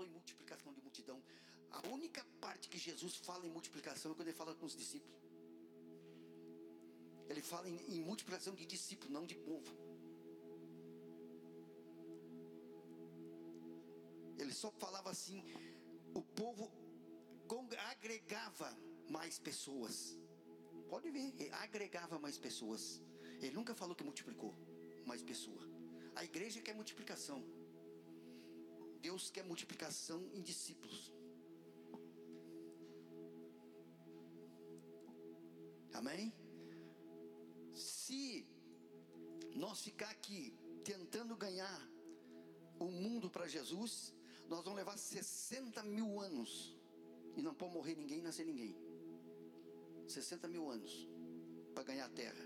falou em multiplicação de multidão. A única parte que Jesus fala em multiplicação é quando ele fala com os discípulos. Ele fala em, em multiplicação de discípulos, não de povo. Ele só falava assim: o povo agregava mais pessoas. Pode ver, agregava mais pessoas. Ele nunca falou que multiplicou mais pessoa. A igreja quer multiplicação. Deus quer multiplicação em discípulos. Amém? Se nós ficar aqui tentando ganhar o mundo para Jesus, nós vamos levar 60 mil anos e não pode morrer ninguém, nascer ninguém. 60 mil anos para ganhar a terra.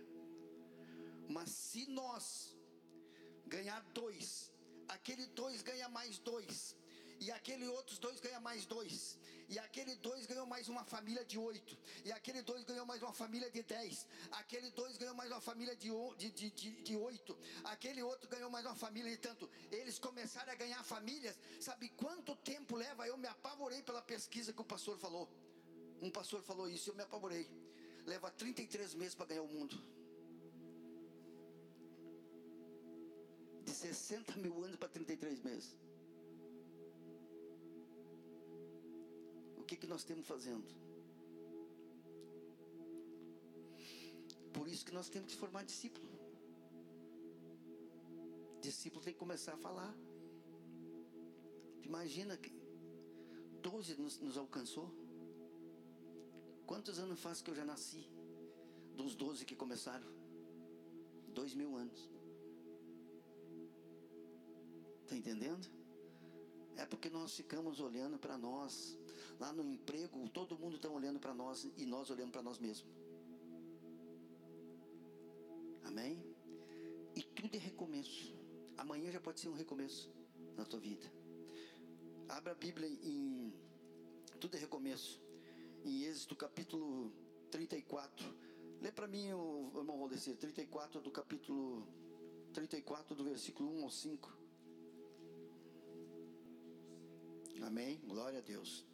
Mas se nós ganhar dois, aquele dois ganha mais dois, e aquele outros dois ganha mais dois, e aquele dois ganhou mais uma família de oito, e aquele dois ganhou mais uma família de dez, aquele dois ganhou mais uma família de, de, de, de, de oito, aquele outro ganhou mais uma família de tanto. Eles começaram a ganhar famílias, sabe quanto tempo leva? Eu me apavorei pela pesquisa que o pastor falou. Um pastor falou isso, eu me apavorei. Leva 33 meses para ganhar o mundo. 60 mil anos para 33 meses. o que, que nós temos fazendo? Por isso que nós temos que formar discípulo. Discípulo tem que começar a falar. Imagina que 12 nos, nos alcançou. Quantos anos faz que eu já nasci? Dos 12 que começaram? Dois mil anos. Entendendo? É porque nós ficamos olhando para nós Lá no emprego, todo mundo está olhando para nós e nós olhando para nós mesmos. Amém? E tudo é recomeço. Amanhã já pode ser um recomeço na tua vida. Abra a Bíblia em Tudo é recomeço. Em Êxodo capítulo 34. Lê para mim, irmão Valdecir, 34 do capítulo 34 do versículo 1 ao 5. Amém? Glória a Deus.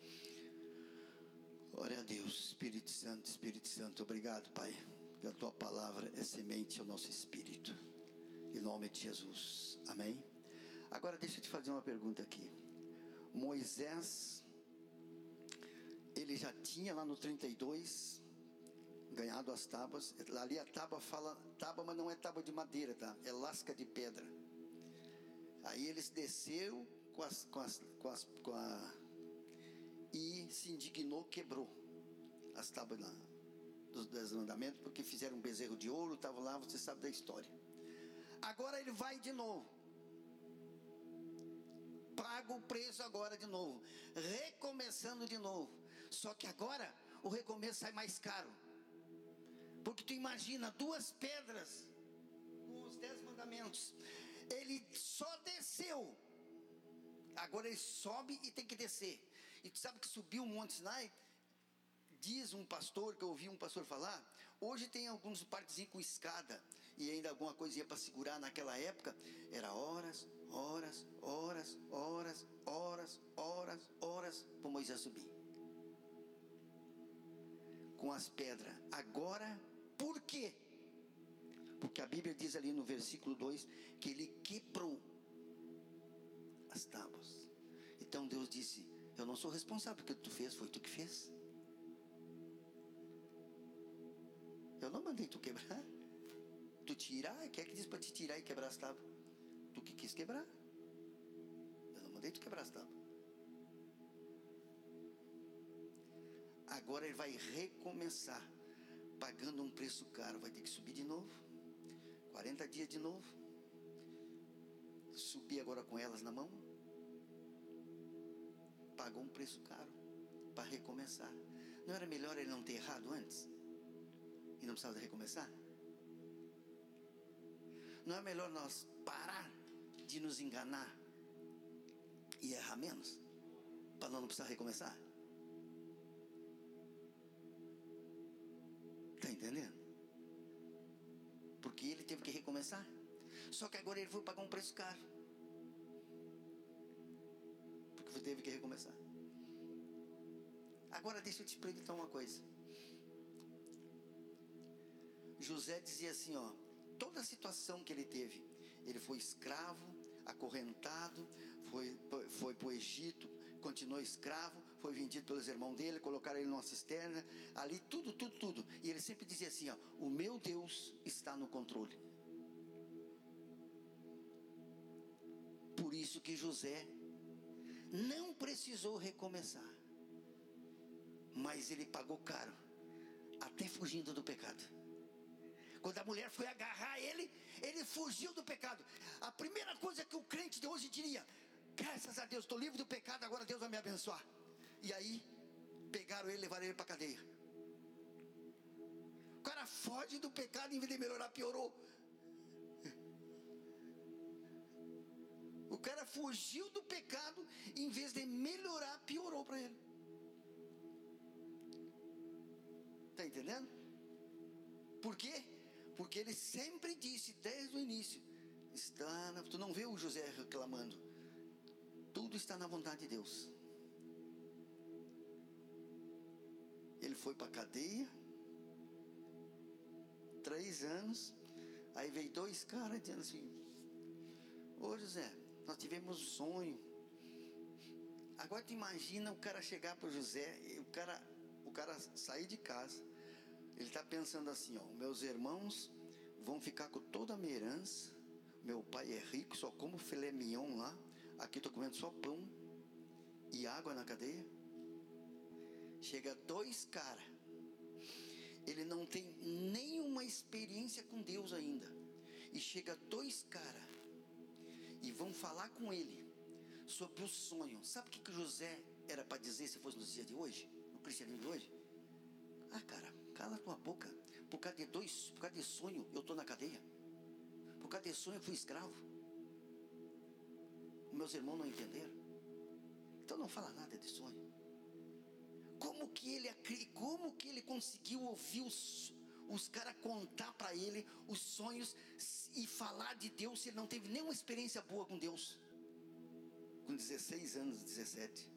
Glória a Deus, Espírito Santo, Espírito Santo, obrigado, Pai, que a tua palavra é semente ao nosso espírito. Em nome de Jesus. Amém? Agora deixa eu te fazer uma pergunta aqui. Moisés, ele já tinha lá no 32 ganhado as tábuas. Ali a tábua fala tábua, mas não é tábua de madeira, tá? É lasca de pedra. Aí eles desceu com as, com as, com as, com a e se indignou, quebrou as tábuas dos dez mandamentos, porque fizeram um bezerro de ouro, estavam lá, você sabe da história. Agora ele vai de novo. Paga o preço agora de novo. Recomeçando de novo. Só que agora o recomeço sai mais caro. Porque tu imagina duas pedras com os dez mandamentos. Ele só desceu Agora ele sobe e tem que descer. E tu sabe que subiu o Monte Sinai? Diz um pastor, que eu ouvi um pastor falar, hoje tem alguns parquezinhos com escada, e ainda alguma coisinha para segurar naquela época, era horas, horas, horas, horas, horas, horas, horas para Moisés subir. Com as pedras. Agora, por quê? Porque a Bíblia diz ali no versículo 2 que ele quebrou as tábuas. Então Deus disse: Eu não sou responsável porque tu fez, foi tu que fez. Eu não mandei tu quebrar. Tu tirar, quer que diz para te tirar e quebrar as tábuas? Tu que quis quebrar. Eu não mandei tu quebrar as tábuas. Agora ele vai recomeçar, pagando um preço caro. Vai ter que subir de novo. 40 dias de novo subir agora com elas na mão, pagou um preço caro para recomeçar. Não era melhor ele não ter errado antes? E não precisava recomeçar? Não é melhor nós parar de nos enganar e errar menos? Para não precisar recomeçar? Está entendendo? Porque ele teve que recomeçar. Só que agora ele foi pagar um preço caro. que teve que recomeçar. Agora deixa eu te perguntar uma coisa. José dizia assim, ó, toda a situação que ele teve, ele foi escravo, acorrentado, foi, foi para o Egito, continuou escravo, foi vendido pelos irmãos dele, colocaram ele numa cisterna, ali tudo, tudo, tudo. E ele sempre dizia assim: ó, o meu Deus está no controle. Que José não precisou recomeçar, mas ele pagou caro, até fugindo do pecado. Quando a mulher foi agarrar ele, ele fugiu do pecado. A primeira coisa que o crente de hoje diria: graças a Deus, estou livre do pecado, agora Deus vai me abençoar. E aí, pegaram ele e levaram ele para a cadeia. O cara foge do pecado, em vez de melhorar, piorou. Cara fugiu do pecado, em vez de melhorar, piorou para ele. Está entendendo? Por quê? Porque ele sempre disse desde o início: está na, tu não vê o José reclamando. Tudo está na vontade de Deus. Ele foi para a cadeia, três anos. Aí veio dois caras dizendo assim: Ô José, nós tivemos um sonho. Agora tu imagina o cara chegar para José, o cara, o cara sair de casa ele está pensando assim: ó, meus irmãos vão ficar com toda a minha herança. Meu pai é rico, só como filé mignon lá. Aqui estou comendo só pão e água na cadeia. Chega dois caras. Ele não tem nenhuma experiência com Deus ainda. E chega dois caras e vão falar com ele sobre o sonho. Sabe o que, que José era para dizer se fosse nos dias de hoje? No cristianismo de hoje? Ah, cara, cala tua boca. Por causa de dois, por causa de sonho, eu estou na cadeia. Por causa de sonho, eu fui escravo. Meus irmãos não entenderam. Então não fala nada de sonho. Como que ele, como que ele conseguiu ouvir os, os caras contar para ele os sonhos e falar de Deus se ele não teve nenhuma experiência boa com Deus? Com 16 anos, 17.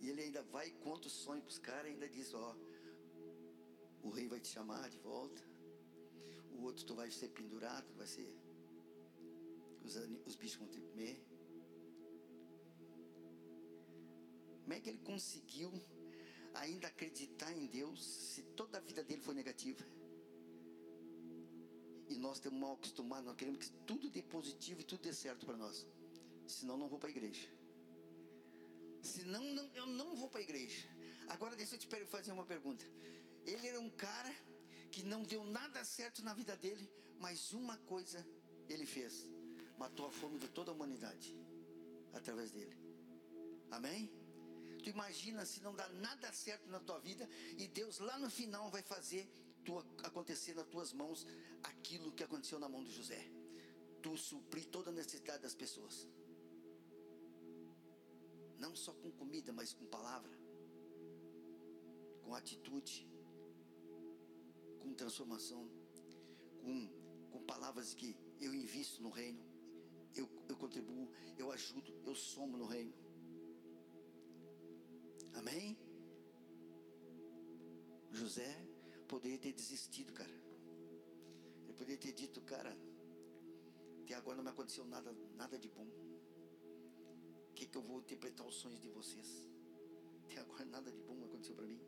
E ele ainda vai e conta o sonho para os caras e ainda diz, ó, o rei vai te chamar de volta, o outro tu vai ser pendurado, vai ser. Os, os bichos vão te comer. Como é que ele conseguiu ainda acreditar em Deus se toda a vida dele foi negativa? E nós estamos mal acostumados, nós queremos que tudo dê positivo e tudo dê certo para nós. Senão não vou para a igreja. Senão não, eu não vou para a igreja. Agora deixa eu te fazer uma pergunta. Ele era um cara que não deu nada certo na vida dele, mas uma coisa ele fez: matou a fome de toda a humanidade através dele. Amém? Tu imagina se não dá nada certo na tua vida e Deus lá no final vai fazer tu, acontecer nas tuas mãos aquilo que aconteceu na mão de José. Tu suprir toda a necessidade das pessoas não só com comida, mas com palavra, com atitude, com transformação, com, com palavras que eu invisto no reino, eu, eu contribuo, eu ajudo, eu somo no reino. Amém? José poderia ter desistido, cara. Ele poderia ter dito, cara, até agora não me aconteceu nada, nada de bom que, que eu vou interpretar os sonhos de vocês? Até agora nada de bom aconteceu para mim.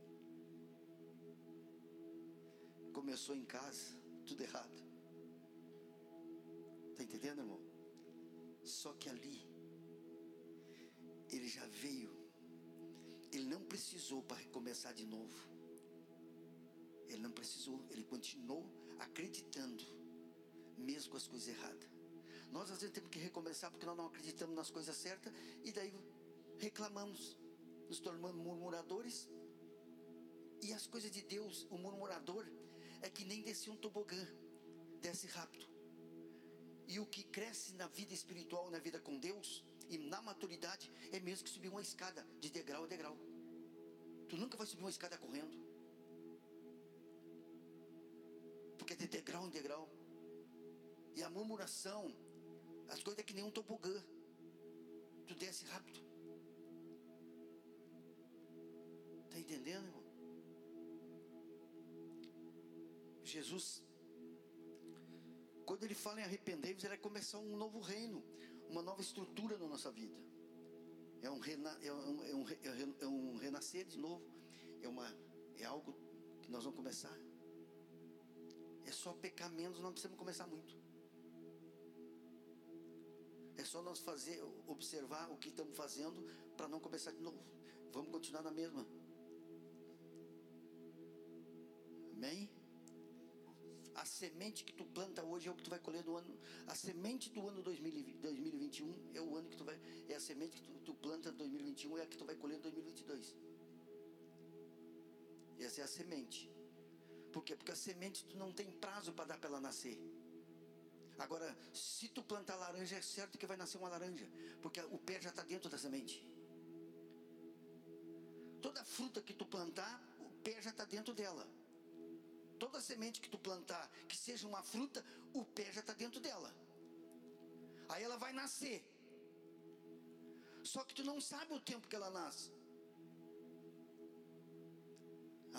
Começou em casa, tudo errado. Está entendendo, irmão? Só que ali, ele já veio, ele não precisou para recomeçar de novo. Ele não precisou, ele continuou acreditando, mesmo com as coisas erradas. Nós às vezes temos que recomeçar porque nós não acreditamos nas coisas certas e daí reclamamos, nos tornamos murmuradores. E as coisas de Deus, o murmurador é que nem desce um tobogã, desce rápido. E o que cresce na vida espiritual, na vida com Deus e na maturidade é mesmo que subir uma escada de degrau a degrau. Tu nunca vai subir uma escada correndo. Porque é de degrau em degrau. E a murmuração as coisas é que nem um tobogã. Tu desce rápido. Está entendendo, irmão? Jesus, quando ele fala em arrepender-vos, ele vai começar um novo reino, uma nova estrutura na nossa vida. É um, rena, é um, é um, é um renascer de novo. É, uma, é algo que nós vamos começar. É só pecar menos, não precisamos começar muito. É só nós fazer, observar o que estamos fazendo para não começar de novo. Vamos continuar na mesma. Amém? A semente que tu planta hoje é o que tu vai colher no ano. A semente do ano 2021 é o ano que tu vai. É a semente que tu, tu planta em 2021 é a que tu vai colher em 2022. Essa é a semente. Por quê? Porque a semente tu não tem prazo para dar para ela nascer. Agora, se tu plantar laranja, é certo que vai nascer uma laranja, porque o pé já está dentro da semente. Toda fruta que tu plantar, o pé já está dentro dela. Toda semente que tu plantar, que seja uma fruta, o pé já está dentro dela. Aí ela vai nascer. Só que tu não sabe o tempo que ela nasce.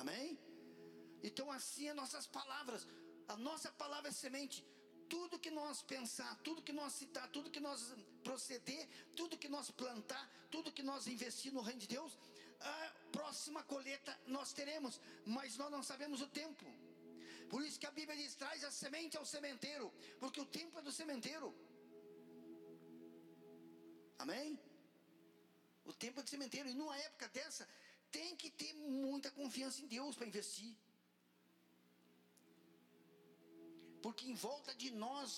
Amém? Então assim é nossas palavras. A nossa palavra é semente. Tudo que nós pensar, tudo que nós citar, tudo que nós proceder, tudo que nós plantar, tudo que nós investir no reino de Deus, próxima colheita nós teremos, mas nós não sabemos o tempo. Por isso que a Bíblia diz: traz a semente ao sementeiro, porque o tempo é do sementeiro. Amém? O tempo é do sementeiro, e numa época dessa, tem que ter muita confiança em Deus para investir. Porque em volta de nós,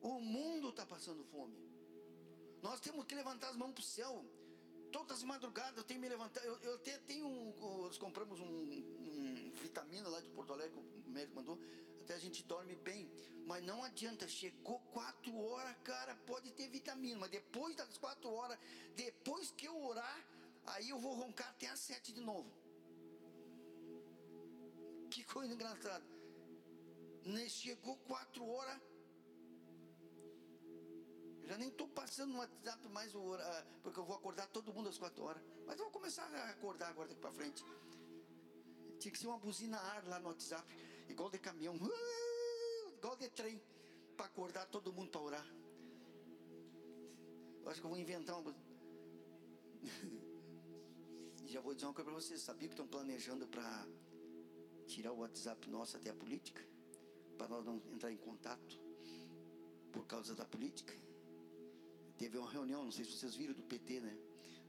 o mundo está passando fome. Nós temos que levantar as mãos para o céu. Todas as madrugadas eu tenho me levantar. Eu, eu até tenho. Nós compramos um, um, vitamina lá de Porto Alegre, o médico mandou. Até a gente dorme bem. Mas não adianta. Chegou quatro horas, cara, pode ter vitamina. Mas depois das quatro horas, depois que eu orar, aí eu vou roncar até às sete de novo. Que coisa engraçada. Chegou quatro horas, já nem estou passando no WhatsApp mais, porque eu vou acordar todo mundo às quatro horas. Mas eu vou começar a acordar agora daqui para frente. Tinha que ser uma buzina ar lá no WhatsApp, igual de caminhão, igual de trem, para acordar todo mundo para orar. Eu acho que eu vou inventar uma já vou dizer uma coisa para vocês: sabia que estão planejando para tirar o WhatsApp nosso até a política? Para nós não entrar em contato por causa da política? Teve uma reunião, não sei se vocês viram, do PT, né?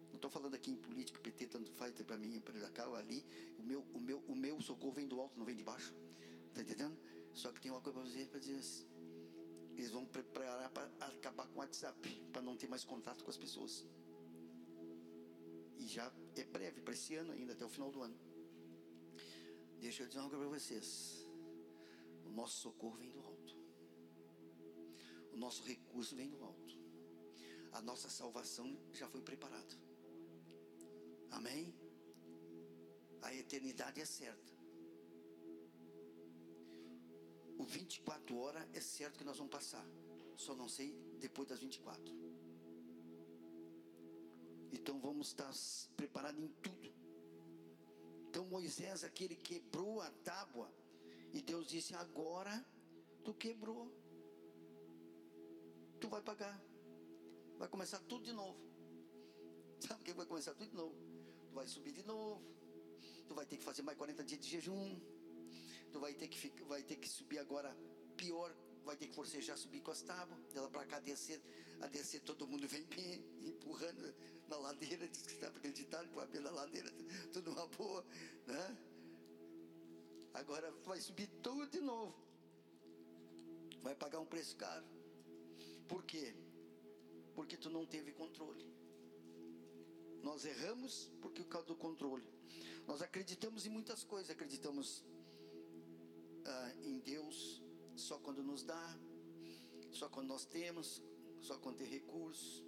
Não estou falando aqui em política, PT tanto faz para mim, para cá ou ali. O meu, o, meu, o meu socorro vem do alto, não vem de baixo. Está entendendo? Só que tem uma coisa para dizer, para dizer assim. Eles vão preparar para acabar com o WhatsApp, para não ter mais contato com as pessoas. E já é breve, para esse ano ainda, até o final do ano. Deixa eu dizer uma coisa para vocês. O nosso socorro vem do alto. O nosso recurso vem do alto a nossa salvação já foi preparada. Amém? A eternidade é certa. O 24 horas é certo que nós vamos passar. Só não sei depois das 24. Então vamos estar preparados em tudo. Então Moisés, aquele quebrou a tábua. E Deus disse: Agora tu quebrou. Tu vai pagar vai começar tudo de novo. Sabe o que vai começar tudo de novo? Tu vai subir de novo. Tu vai ter que fazer mais 40 dias de jejum. Tu vai ter que, vai ter que subir agora pior. Vai ter que forcejar subir com as tábuas. Dela para cá descer. A descer todo mundo vem empurrando na ladeira. Diz que está acreditado, empurra na ladeira. Tudo uma boa. Né? Agora vai subir tudo de novo. Vai pagar um preço caro. Por quê? Tu não teve controle. Nós erramos porque por causa do controle. Nós acreditamos em muitas coisas, acreditamos ah, em Deus só quando nos dá, só quando nós temos, só quando tem recursos.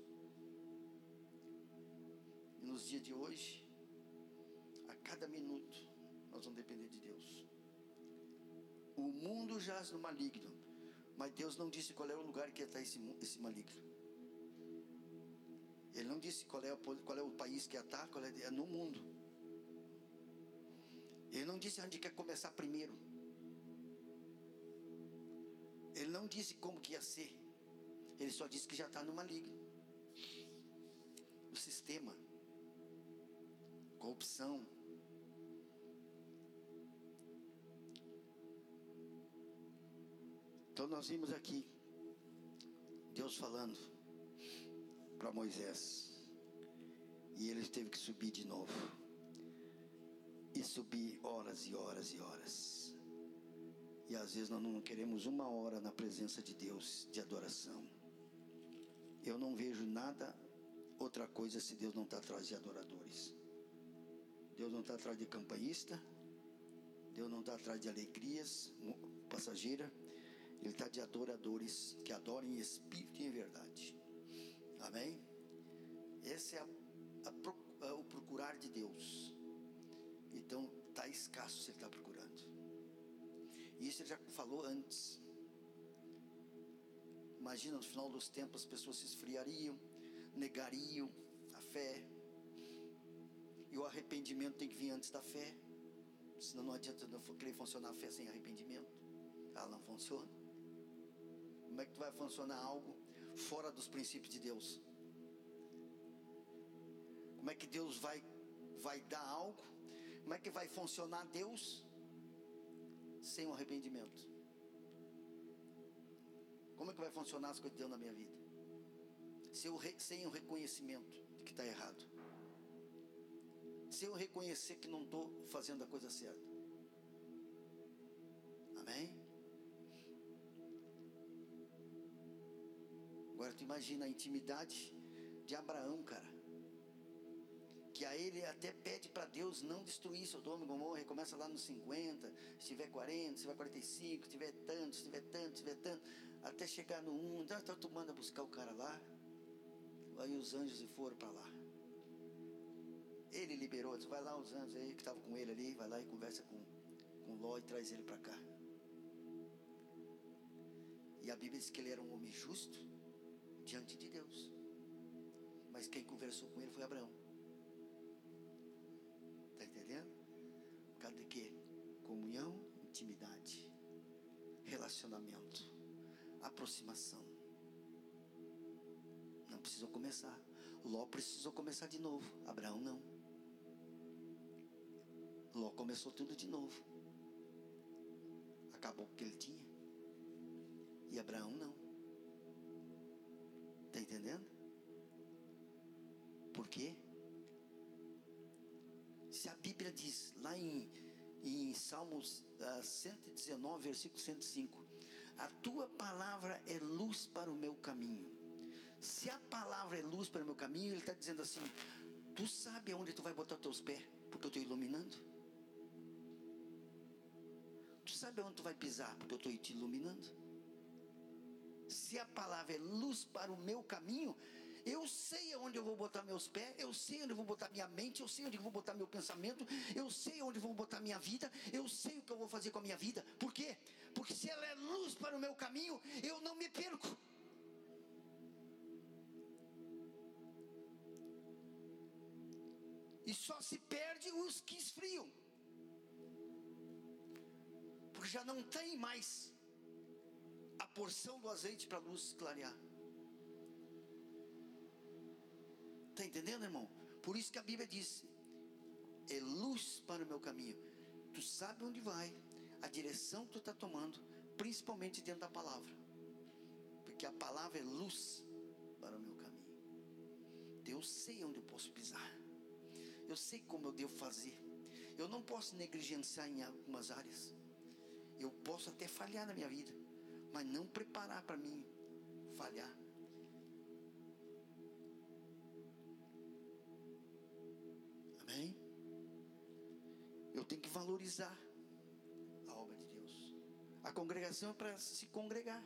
E nos dias de hoje, a cada minuto, nós vamos depender de Deus. O mundo jaz no maligno, mas Deus não disse qual é o lugar que está esse, esse maligno. Ele não disse qual é, o, qual é o país que está, qual é, é no mundo. Ele não disse onde quer começar primeiro. Ele não disse como que ia ser. Ele só disse que já está no maligno. O sistema, corrupção. Então nós vimos aqui Deus falando para Moisés. E ele teve que subir de novo. E subir horas e horas e horas. E às vezes nós não queremos uma hora na presença de Deus de adoração. Eu não vejo nada outra coisa se Deus não está atrás de adoradores. Deus não está atrás de campanhista. Deus não está atrás de alegrias passageira. Ele está de adoradores que adoram em espírito e em verdade. Amém? Esse é a, a, a, o procurar de Deus. Então está escasso se ele está procurando. E isso ele já falou antes. Imagina no final dos tempos as pessoas se esfriariam, negariam a fé. E o arrependimento tem que vir antes da fé. Senão não adianta não querer funcionar a fé sem arrependimento. Ela não funciona. Como é que vai funcionar algo fora dos princípios de Deus? Como é que Deus vai vai dar algo? Como é que vai funcionar Deus sem o arrependimento? Como é que vai funcionar as coisas de Deus na minha vida? Sem o, sem o reconhecimento de que está errado. Sem eu reconhecer que não estou fazendo a coisa certa. Imagina a intimidade de Abraão, cara. Que a ele até pede para Deus não destruir Sodoma e Gomorra, começa lá nos 50, se tiver 40, se tiver 45, se tiver tanto, se tiver tanto, se tiver tanto, até chegar no 1, então tu manda buscar o cara lá. Aí os anjos foram para lá. Ele liberou, disse, vai lá os anjos aí que estavam com ele ali, vai lá e conversa com, com Ló e traz ele para cá. E a Bíblia diz que ele era um homem justo, diante de Deus. Mas quem conversou com ele foi Abraão. Está entendendo? Por causa de quê? Comunhão, intimidade, relacionamento, aproximação. Não precisou começar. Ló precisou começar de novo. Abraão não. Ló começou tudo de novo. Acabou o que ele tinha. E Abraão não. Entendendo? Por quê? Se a Bíblia diz lá em, em Salmos uh, ah, 119, versículo 105: A tua palavra é luz para o meu caminho. Se a palavra é luz para o meu caminho, ele está dizendo assim: Tu sabe aonde tu vai botar teus pés, porque eu estou iluminando. Tu sabe aonde tu vai pisar, porque eu estou te iluminando se a palavra é luz para o meu caminho, eu sei onde eu vou botar meus pés, eu sei onde eu vou botar minha mente, eu sei onde eu vou botar meu pensamento, eu sei onde eu vou botar minha vida, eu sei o que eu vou fazer com a minha vida. Por quê? Porque se ela é luz para o meu caminho, eu não me perco. E só se perde os que esfriam. Porque já não tem mais porção do azeite para a luz clarear. Está entendendo, irmão? Por isso que a Bíblia diz: é luz para o meu caminho. Tu sabe onde vai, a direção que tu está tomando, principalmente dentro da palavra. Porque a palavra é luz para o meu caminho. Eu sei onde eu posso pisar. Eu sei como eu devo fazer. Eu não posso negligenciar em algumas áreas. Eu posso até falhar na minha vida mas não preparar para mim falhar. Amém? Eu tenho que valorizar a obra de Deus. A congregação é para se congregar.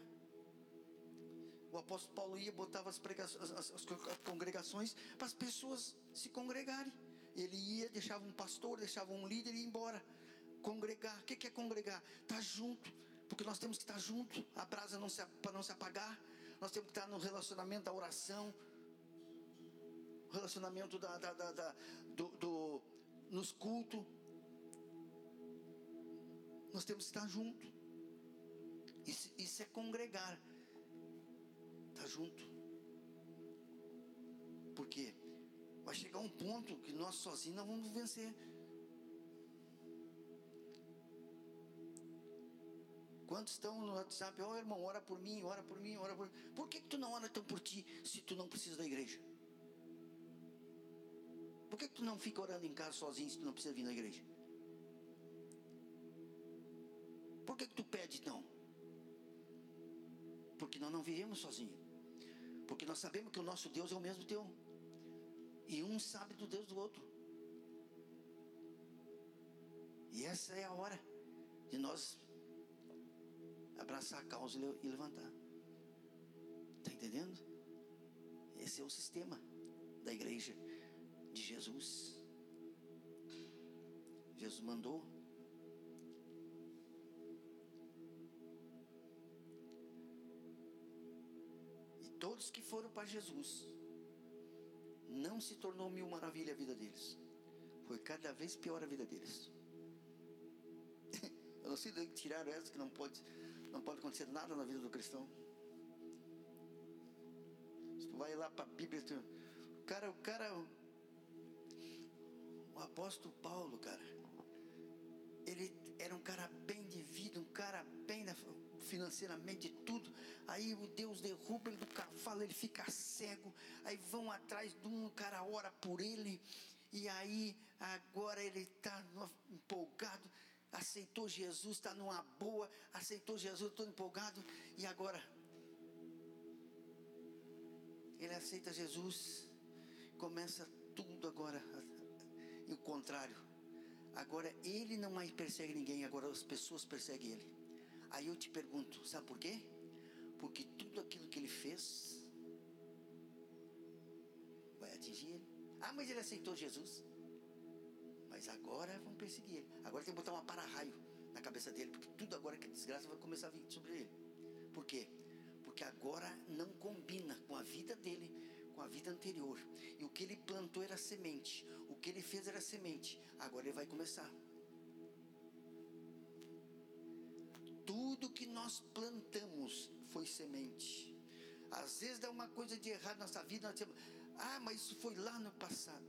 O apóstolo Paulo ia, botava as, pregações, as, as congregações para as pessoas se congregarem. Ele ia, deixava um pastor, deixava um líder e ia embora. Congregar. O que é congregar? Estar tá junto porque nós temos que estar junto, a brasa para não se apagar. Nós temos que estar no relacionamento da oração. relacionamento da, da, da, da do, do, nos cultos. Nós temos que estar junto. Isso, isso é congregar. Estar junto. Por quê? Vai chegar um ponto que nós sozinhos não vamos vencer. Quantos estão no WhatsApp? Oh, irmão, ora por mim, ora por mim, ora por mim. Por que, que tu não ora tão por ti se tu não precisa da igreja? Por que, que tu não fica orando em casa sozinho se tu não precisa vir na igreja? Por que, que tu pede então? Porque nós não vivemos sozinhos. Porque nós sabemos que o nosso Deus é o mesmo teu. E um sabe do Deus do outro. E essa é a hora de nós abraçar a causa e levantar. Está entendendo? Esse é o sistema da igreja de Jesus. Jesus mandou. E todos que foram para Jesus, não se tornou mil maravilha a vida deles. Foi cada vez pior a vida deles. Eu não sei de onde tiraram essa que não pode não pode acontecer nada na vida do cristão. Se tu vai lá para a Bíblia, tu, o cara, o cara, o apóstolo Paulo, cara, ele era um cara bem de vida, um cara bem financeiramente tudo. Aí o Deus derruba ele do cavalo, ele fica cego. Aí vão atrás de um, o cara ora por ele. E aí agora ele está empolgado aceitou Jesus, está numa boa, aceitou Jesus, estou empolgado, e agora? Ele aceita Jesus, começa tudo agora, e o contrário. Agora ele não mais persegue ninguém, agora as pessoas perseguem ele. Aí eu te pergunto, sabe por quê? Porque tudo aquilo que ele fez vai atingir ele. Ah, mas ele aceitou Jesus. Mas agora vão perseguir ele. Agora tem que botar uma para-raio na cabeça dele, porque tudo agora que é desgraça vai começar a vir sobre ele. Por quê? Porque agora não combina com a vida dele, com a vida anterior. E o que ele plantou era semente. O que ele fez era semente. Agora ele vai começar. Tudo que nós plantamos foi semente. Às vezes dá uma coisa de errado na nossa vida, nós ah, mas isso foi lá no passado.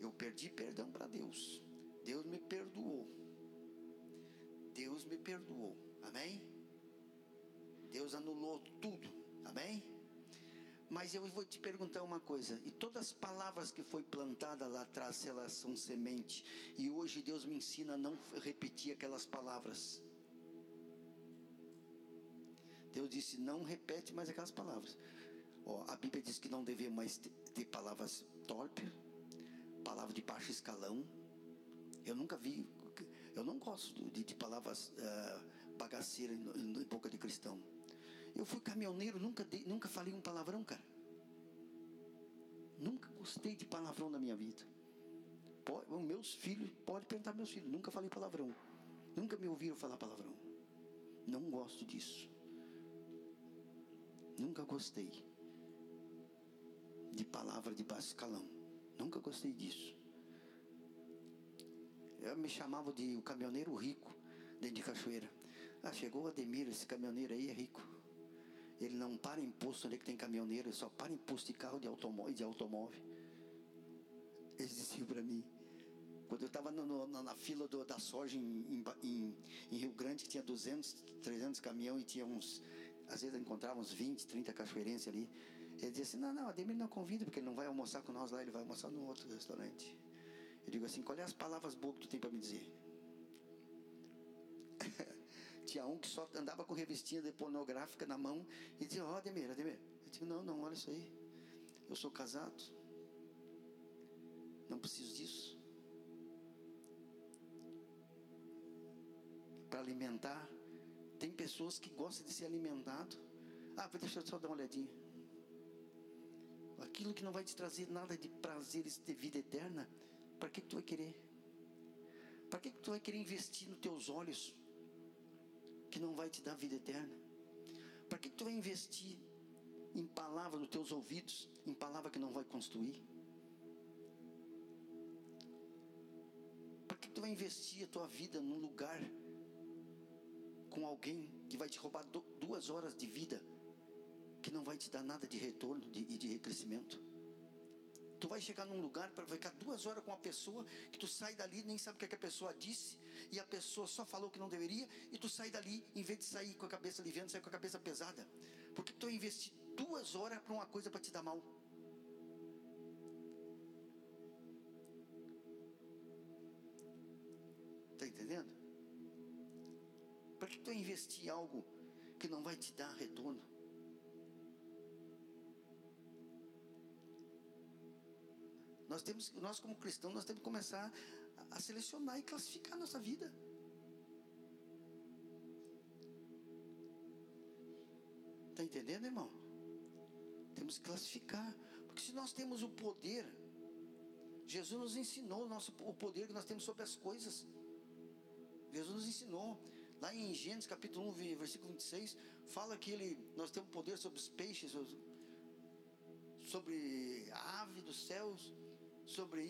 Eu perdi perdão para Deus. Deus me perdoou. Deus me perdoou. Amém? Deus anulou tudo. Amém? Mas eu vou te perguntar uma coisa. E todas as palavras que foi plantada lá atrás, elas são semente. E hoje Deus me ensina a não repetir aquelas palavras. Deus disse: não repete mais aquelas palavras. Ó, a Bíblia diz que não devemos mais ter, palavras torpes, palavras de baixo escalão eu nunca vi, eu não gosto de, de palavras uh, bagaceiras em, em, boca de cristão. Eu fui caminhoneiro, nunca, de, nunca falei um palavrão, cara. Nunca gostei de palavrão na minha vida. Pode, meus filhos, pode perguntar meus filhos, nunca falei palavrão. Nunca me ouviram falar palavrão. Não gosto disso. Nunca gostei de palavra de baixo escalão. Nunca gostei disso. Eu me chamava de o caminhoneiro rico dentro de Cachoeira. Ah, chegou o Ademir, esse caminhoneiro aí é rico. Ele não para imposto onde é que tem caminhoneiro, ele só para imposto de carro de automóvel. De automóvel. Eles diziam para mim, quando eu estava na fila do, da soja em, em, em, Rio Grande, que tinha 200, 300 caminhões e tinha uns, às vezes encontrava uns 20, 30 cachoeirenses ali. Ele dizia assim: Não, não, Ademir não convida, porque ele não vai almoçar com nós lá, ele vai almoçar no outro restaurante. Eu digo assim: qual é as palavras boas que tu tem para me dizer? Tinha um que só andava com revistinha de pornográfica na mão e dizia: Ó, oh, Ademir, Ademir. Eu digo: Não, não, olha isso aí. Eu sou casado. Não preciso disso. Para alimentar. Tem pessoas que gostam de ser alimentado. Ah, deixa eu só dar uma olhadinha. Aquilo que não vai te trazer nada de prazeres de vida eterna para que, que tu vai querer? Para que, que tu vai querer investir nos teus olhos que não vai te dar vida eterna? Para que, que tu vai investir em palavra nos teus ouvidos, em palavra que não vai construir? Para que, que tu vai investir a tua vida num lugar com alguém que vai te roubar duas horas de vida, que não vai te dar nada de retorno e de, de recrescimento? Tu vai chegar num lugar para ficar duas horas com uma pessoa que tu sai dali nem sabe o que, é que a pessoa disse e a pessoa só falou que não deveria e tu sai dali em vez de sair com a cabeça aliviando, sai com a cabeça pesada. Porque tu investir duas horas para uma coisa para te dar mal. Está entendendo? Para que tu investir algo que não vai te dar retorno? Nós temos, nós como cristãos, nós temos que começar a, selecionar e classificar a nossa vida. Está entendendo, irmão? Temos que classificar. Porque se nós temos o poder, Jesus nos ensinou o, nosso, o poder que nós temos sobre as coisas. Jesus nos ensinou. Lá em Gênesis capítulo 1, versículo 26, fala que ele, nós temos poder sobre os peixes, sobre a ave dos céus, sobre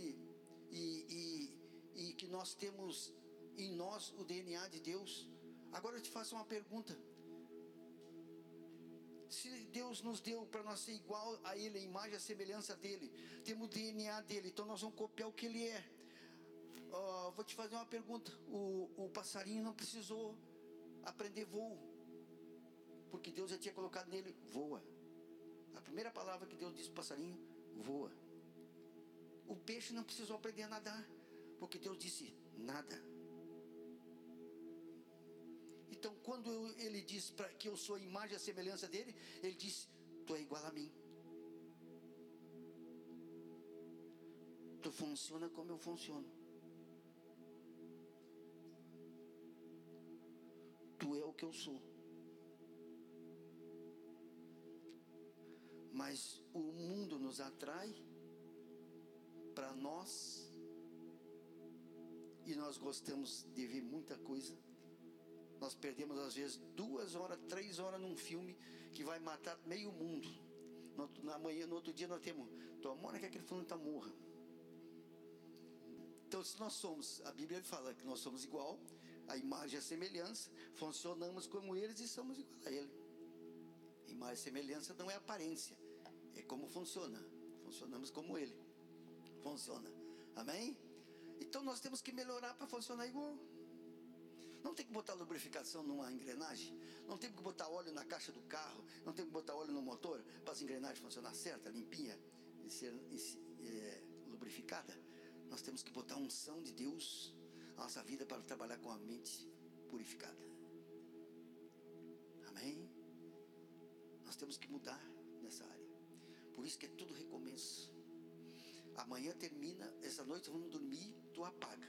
e, e, e que nós temos em nós o DNA de Deus. Agora eu te faço uma pergunta. Se Deus nos deu para nós ser igual a Ele, a imagem e a semelhança dele, temos o DNA dele, então nós vamos copiar o que Ele é. Uh, vou te fazer uma pergunta: o, o passarinho não precisou aprender voo, porque Deus já tinha colocado nele voa. A primeira palavra que Deus disse para o passarinho: voa. O peixe não precisou aprender a nadar, porque Deus disse: nada. Então, quando eu, ele diz para que eu sou a imagem e a semelhança dele, ele diz: Tu é igual a mim. Tu funciona como eu funciono. Tu é o que eu sou. Mas o mundo nos atrai para nós e nós gostamos de ver muita coisa. Nós perdemos às vezes duas horas, três horas num filme que vai matar meio mundo. Na manhã, no outro dia nós temos, tomara que aquele fulano está morra. Então, se nós somos, a Bíblia fala que nós somos igual, a imagem e a semelhança, funcionamos como eles e somos igual a ele. Imagem e semelhança não é aparência, é como funciona. Funcionamos como ele funciona. Amém? Então nós temos que melhorar para funcionar igual. Não tem que botar lubrificação numa engrenagem, não tem que botar óleo na caixa do carro, não tem que botar óleo no motor para as engrenagens funcionar certa, limpinha e ser é, lubrificada. Nós temos que botar unção de Deus na nossa vida para trabalhar com a mente purificada. Amém? Nós temos que mudar nessa área. Por isso que é tudo recomeço. Amanhã termina, essa noite vamos dormir, tu apaga.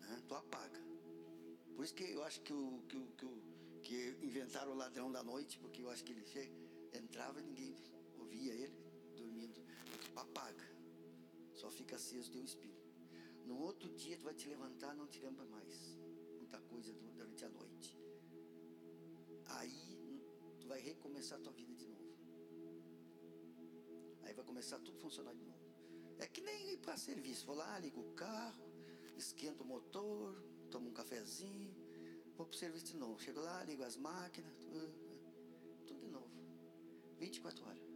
Né? Tu apaga. Por isso que eu acho que, o, que, o, que, o, que inventaram o ladrão da noite, porque eu acho que ele entrava e ninguém ouvia ele dormindo. Porque apaga. Só fica aceso teu espírito. No outro dia tu vai te levantar, não te lembra mais. Muita coisa durante a noite. Aí tu vai recomeçar a tua vida de novo. Aí vai começar tudo a funcionar de novo. É que nem ir para serviço. Vou lá, ligo o carro, esquento o motor, tomo um cafezinho, vou para o serviço de novo. Chego lá, ligo as máquinas, tudo, tudo de novo. 24 horas.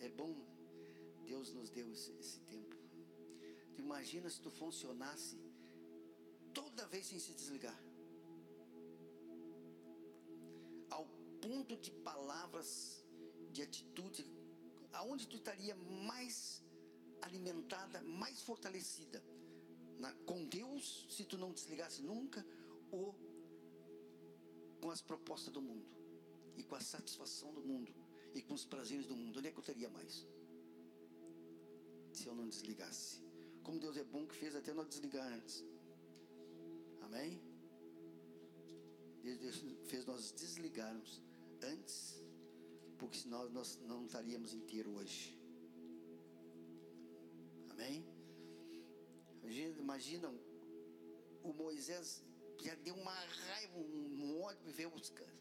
É bom, Deus nos deu esse, esse tempo. Tu imagina se tu funcionasse toda vez sem se desligar. Ponto de palavras, de atitude, aonde tu estaria mais alimentada, mais fortalecida? Na, com Deus, se tu não desligasse nunca, ou com as propostas do mundo, e com a satisfação do mundo, e com os prazeres do mundo? Onde é que eu teria mais? Se eu não desligasse. Como Deus é bom que fez até nós desligar antes. Amém? Deus fez nós desligarmos antes, porque senão nós não estaríamos inteiros hoje. Amém? Imagina, o Moisés já deu uma raiva, um ódio, veio buscar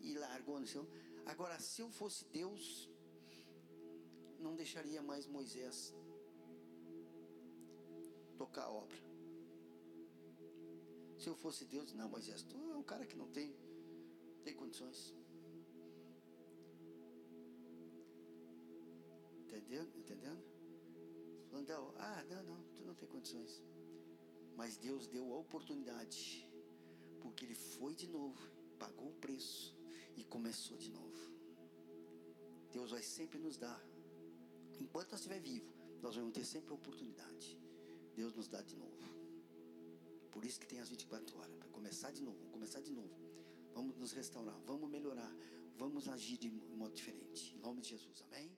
e largou no chão. Agora, se eu fosse Deus, não deixaria mais Moisés tocar a obra. Se eu fosse Deus, não, Moisés, tu é um cara que não tem, tem condições. Falando, ah, não, não, tu não tem condições. Mas Deus deu a oportunidade, porque Ele foi de novo, pagou o preço e começou de novo. Deus vai sempre nos dar, enquanto nós estiver vivo, nós vamos ter sempre a oportunidade. Deus nos dá de novo. Por isso que tem as 24 horas, para começar de novo, começar de novo. Vamos nos restaurar, vamos melhorar, vamos agir de modo diferente. Em nome de Jesus, amém?